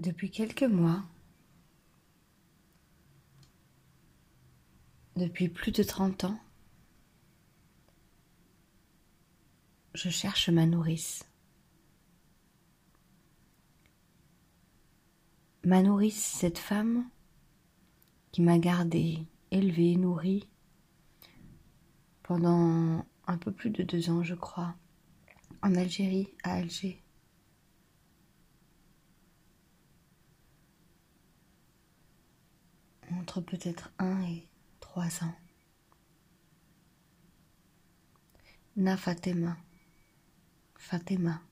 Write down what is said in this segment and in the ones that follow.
Depuis quelques mois, depuis plus de 30 ans, je cherche ma nourrice. Ma nourrice, cette femme qui m'a gardée, élevée, nourrie pendant un peu plus de deux ans, je crois, en Algérie, à Alger. Entre peut-être un et trois ans. Na Fatima. Fatima.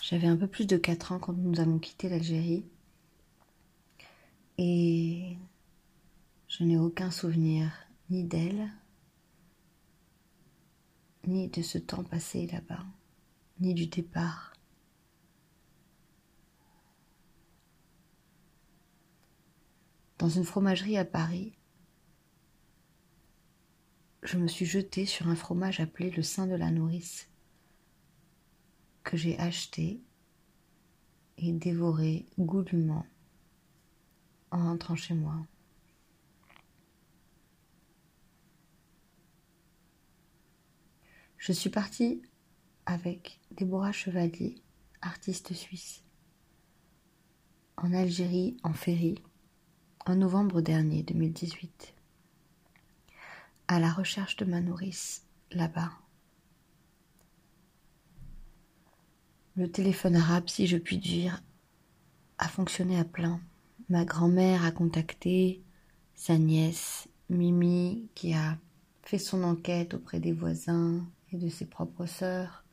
J'avais un peu plus de quatre ans quand nous avons quitté l'Algérie. Et je n'ai aucun souvenir ni d'elle, ni de ce temps passé là-bas, ni du départ. Dans une fromagerie à Paris, je me suis jetée sur un fromage appelé le sein de la nourrice, que j'ai acheté et dévoré goulûment en rentrant chez moi. Je suis partie avec Déborah Chevalier, artiste suisse, en Algérie en ferry en novembre dernier 2018, à la recherche de ma nourrice là-bas. Le téléphone arabe, si je puis dire, a fonctionné à plein. Ma grand-mère a contacté sa nièce, Mimi, qui a fait son enquête auprès des voisins et de ses propres sœurs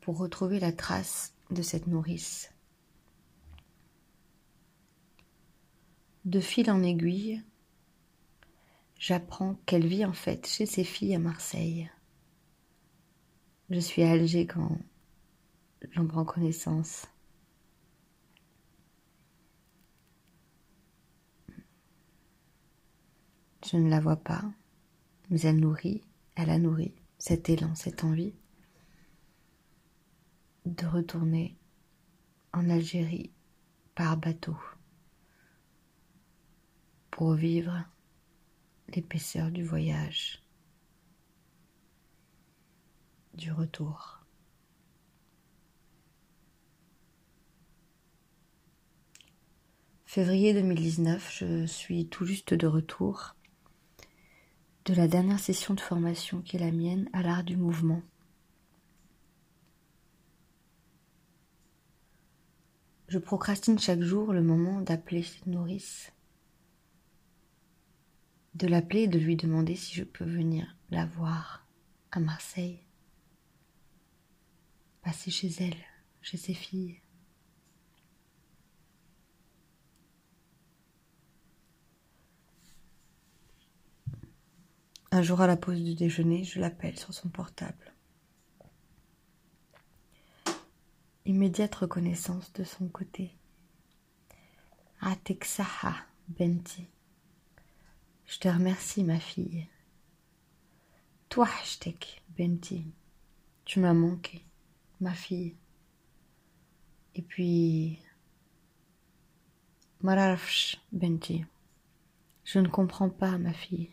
pour retrouver la trace de cette nourrice. De fil en aiguille, j'apprends qu'elle vit en fait chez ses filles à Marseille. Je suis à Alger quand j'en prends connaissance. Je ne la vois pas, mais elle nourrit, elle a nourri cet élan, cette envie de retourner en Algérie par bateau pour vivre l'épaisseur du voyage, du retour. Février 2019, je suis tout juste de retour de la dernière session de formation qui est la mienne à l'art du mouvement. Je procrastine chaque jour le moment d'appeler cette nourrice, de l'appeler et de lui demander si je peux venir la voir à Marseille, passer chez elle, chez ses filles. Un jour à la pause du déjeuner, je l'appelle sur son portable. Immédiate reconnaissance de son côté. Ateksaha Benti. Je te remercie, ma fille. Toi, Hashtek Benti. Tu m'as manqué, ma fille. Et puis. Mararfsh Benti. Je ne comprends pas, ma fille.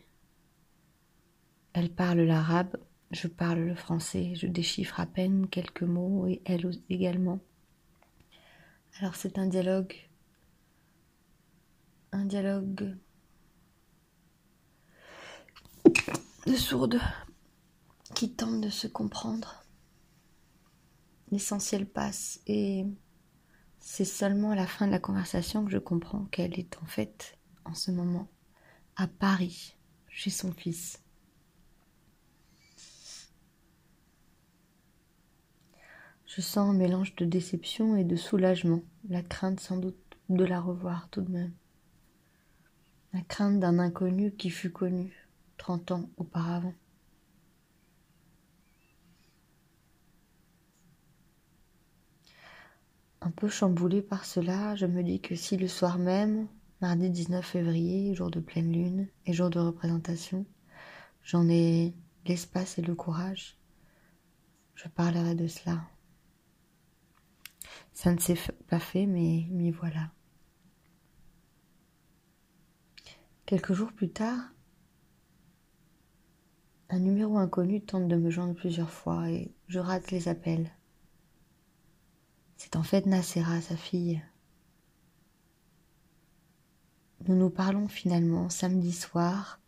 Elle parle l'arabe, je parle le français, je déchiffre à peine quelques mots et elle également. Alors c'est un dialogue, un dialogue de sourdes qui tentent de se comprendre. L'essentiel passe et c'est seulement à la fin de la conversation que je comprends qu'elle est en fait en ce moment à Paris chez son fils. Je sens un mélange de déception et de soulagement, la crainte sans doute de la revoir tout de même. La crainte d'un inconnu qui fut connu trente ans auparavant. Un peu chamboulée par cela, je me dis que si le soir même, mardi 19 février, jour de pleine lune et jour de représentation, j'en ai l'espace et le courage, je parlerai de cela. Ça ne s'est pas fait, mais m'y voilà. Quelques jours plus tard, un numéro inconnu tente de me joindre plusieurs fois et je rate les appels. C'est en fait Nacera, sa fille. Nous nous parlons finalement samedi soir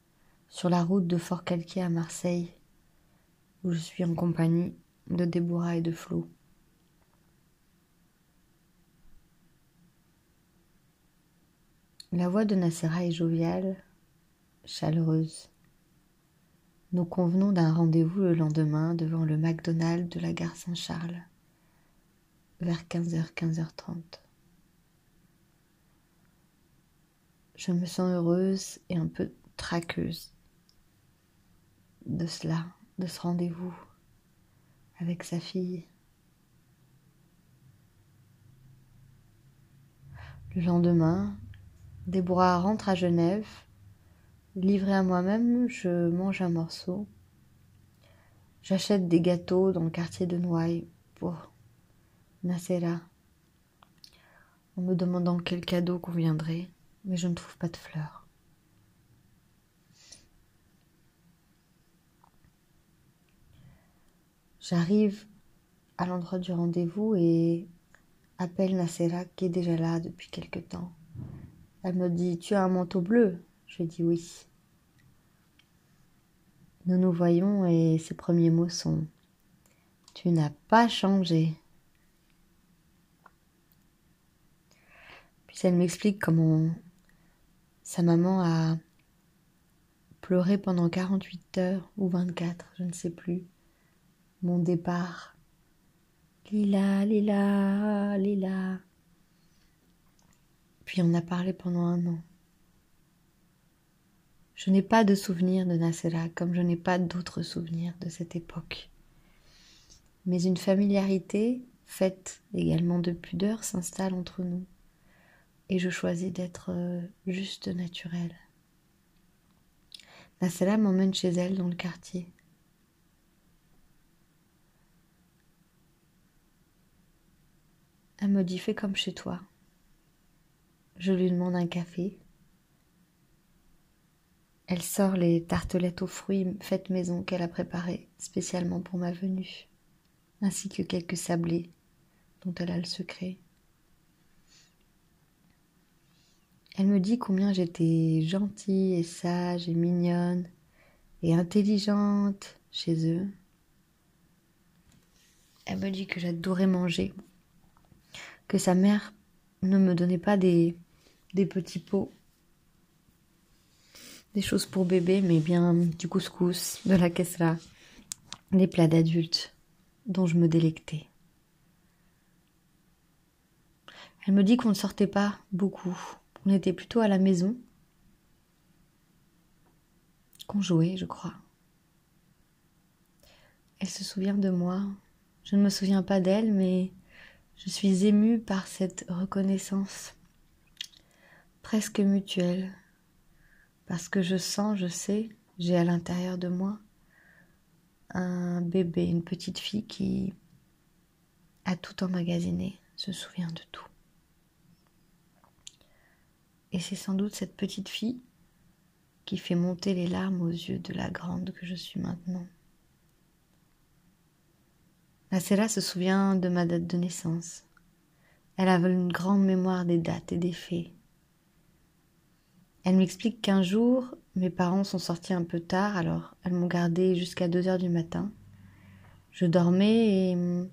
sur la route de Fort Calquier à Marseille, où je suis en compagnie de Déborah et de Flo. La voix de Nacera est joviale, chaleureuse. Nous convenons d'un rendez-vous le lendemain devant le McDonald's de la gare Saint-Charles, vers 15h, 15h30. Je me sens heureuse et un peu traqueuse de cela, de ce rendez-vous avec sa fille. Le lendemain, Déborah rentre à Genève. Livrée à moi-même, je mange un morceau. J'achète des gâteaux dans le quartier de Noailles pour Nacera, en me demandant quel cadeau conviendrait, mais je ne trouve pas de fleurs. J'arrive à l'endroit du rendez-vous et appelle Nacera qui est déjà là depuis quelque temps. Elle me dit Tu as un manteau bleu Je dis oui. Nous nous voyons et ses premiers mots sont Tu n'as pas changé. Puis elle m'explique comment sa maman a pleuré pendant 48 heures ou 24, je ne sais plus mon départ. Lila, Lila, Lila. Puis on a parlé pendant un an. Je n'ai pas de souvenir de Nacera comme je n'ai pas d'autres souvenirs de cette époque. Mais une familiarité, faite également de pudeur, s'installe entre nous. Et je choisis d'être euh, juste naturelle. Nacera m'emmène chez elle dans le quartier. Elle me dit fais comme chez toi. Je lui demande un café. Elle sort les tartelettes aux fruits faites maison qu'elle a préparées spécialement pour ma venue, ainsi que quelques sablés dont elle a le secret. Elle me dit combien j'étais gentille et sage et mignonne et intelligente chez eux. Elle me dit que j'adorais manger que sa mère ne me donnait pas des, des petits pots, des choses pour bébé, mais bien du couscous, de la là, des plats d'adultes dont je me délectais. Elle me dit qu'on ne sortait pas beaucoup, on était plutôt à la maison, qu'on jouait, je crois. Elle se souvient de moi. Je ne me souviens pas d'elle, mais je suis émue par cette reconnaissance presque mutuelle, parce que je sens, je sais, j'ai à l'intérieur de moi un bébé, une petite fille qui a tout emmagasiné, se souvient de tout. Et c'est sans doute cette petite fille qui fait monter les larmes aux yeux de la grande que je suis maintenant. La se souvient de ma date de naissance. Elle a une grande mémoire des dates et des faits. Elle m'explique qu'un jour, mes parents sont sortis un peu tard, alors elles m'ont gardée jusqu'à 2 heures du matin. Je dormais et hum,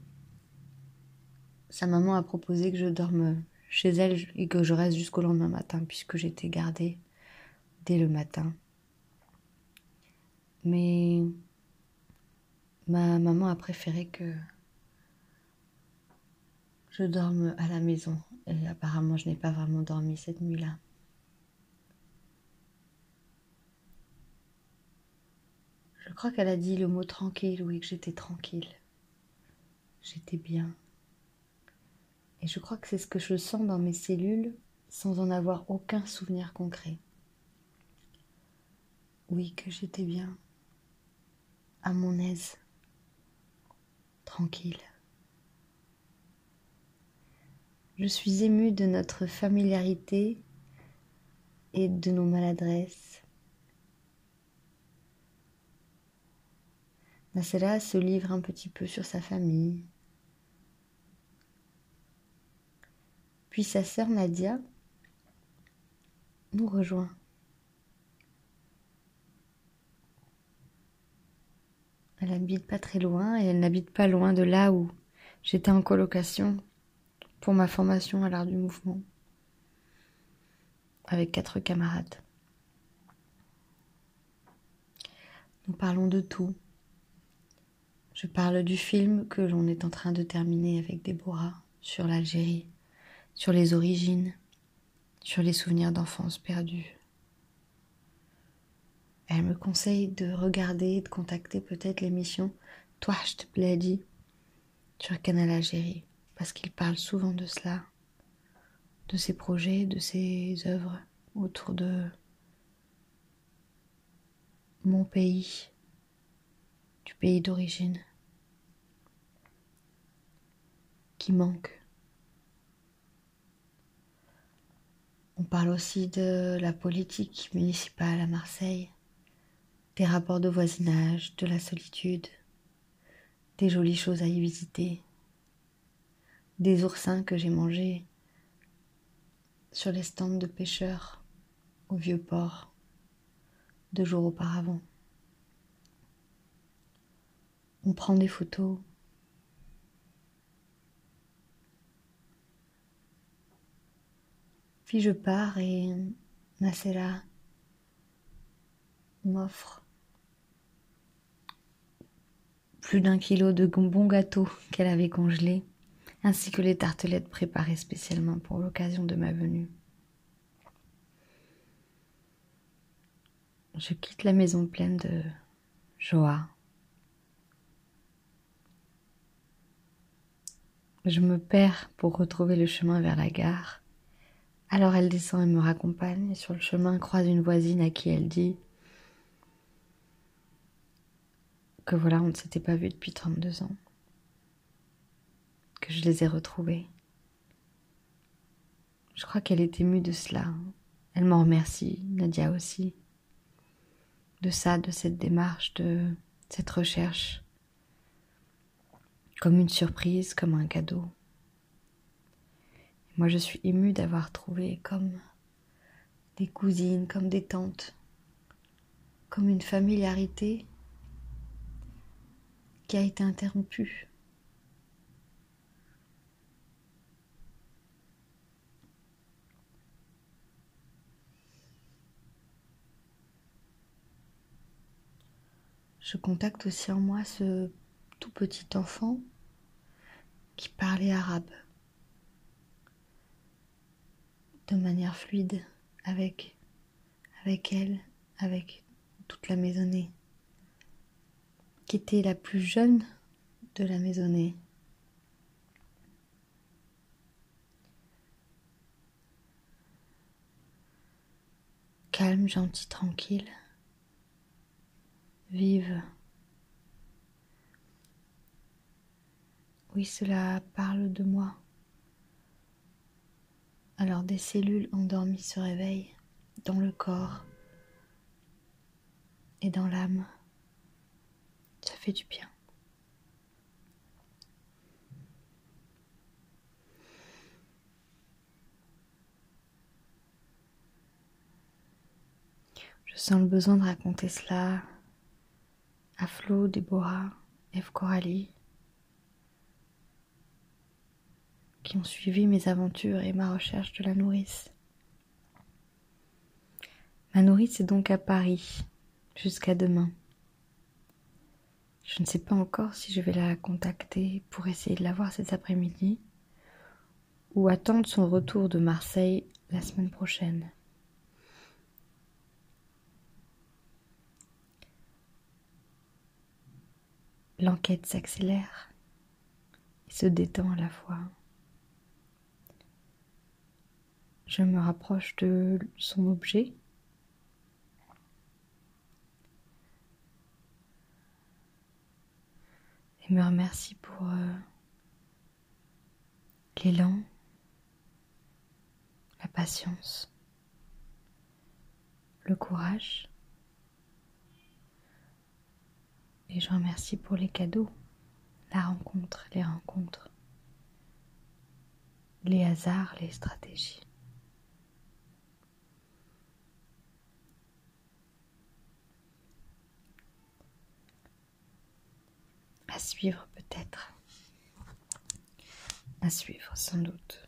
sa maman a proposé que je dorme chez elle et que je reste jusqu'au lendemain matin puisque j'étais gardée dès le matin. Mais Ma maman a préféré que je dorme à la maison. Et apparemment, je n'ai pas vraiment dormi cette nuit-là. Je crois qu'elle a dit le mot tranquille, oui, que j'étais tranquille. J'étais bien. Et je crois que c'est ce que je sens dans mes cellules sans en avoir aucun souvenir concret. Oui, que j'étais bien à mon aise, tranquille. Je suis émue de notre familiarité et de nos maladresses. Nasela se livre un petit peu sur sa famille. Puis sa sœur Nadia nous rejoint. Elle habite pas très loin et elle n'habite pas loin de là où j'étais en colocation pour ma formation à l'art du mouvement avec quatre camarades. Nous parlons de tout. Je parle du film que l'on est en train de terminer avec Déborah sur l'Algérie, sur les origines, sur les souvenirs d'enfance perdus. Elle me conseille de regarder, de contacter peut-être l'émission Touacht Bledi sur Canal Algérie, parce qu'il parle souvent de cela, de ses projets, de ses œuvres autour de mon pays, pays d'origine, qui manque. On parle aussi de la politique municipale à Marseille, des rapports de voisinage, de la solitude, des jolies choses à y visiter, des oursins que j'ai mangés sur les stands de pêcheurs au vieux port deux jours auparavant. On prend des photos. Puis je pars et Nacella m'offre plus d'un kilo de bons gâteaux qu'elle avait congelés, ainsi que les tartelettes préparées spécialement pour l'occasion de ma venue. Je quitte la maison pleine de joie. Je me perds pour retrouver le chemin vers la gare. Alors elle descend et me raccompagne. Et sur le chemin croise une voisine à qui elle dit que voilà, on ne s'était pas vu depuis 32 ans, que je les ai retrouvés. Je crois qu'elle est émue de cela. Elle m'en remercie, Nadia aussi, de ça, de cette démarche, de cette recherche, comme une surprise, comme un cadeau. moi, je suis émue d'avoir trouvé comme des cousines, comme des tantes, comme une familiarité qui a été interrompu. Je contacte aussi en moi ce petit enfant qui parlait arabe de manière fluide avec, avec elle, avec toute la maisonnée qui était la plus jeune de la maisonnée. Calme, gentille, tranquille, vive. Oui, cela parle de moi. Alors des cellules endormies se réveillent dans le corps et dans l'âme. Ça fait du bien. Je sens le besoin de raconter cela à Flo, Déborah, Eve Coralie, qui ont suivi mes aventures et ma recherche de la nourrice. Ma nourrice est donc à Paris jusqu'à demain. Je ne sais pas encore si je vais la contacter pour essayer de la voir cet après-midi ou attendre son retour de Marseille la semaine prochaine. L'enquête s'accélère et se détend à la fois. Je me rapproche de son objet et me remercie pour euh, l'élan, la patience, le courage. Et je remercie pour les cadeaux, la rencontre, les rencontres, les hasards, les stratégies. À suivre peut-être. À suivre sans doute.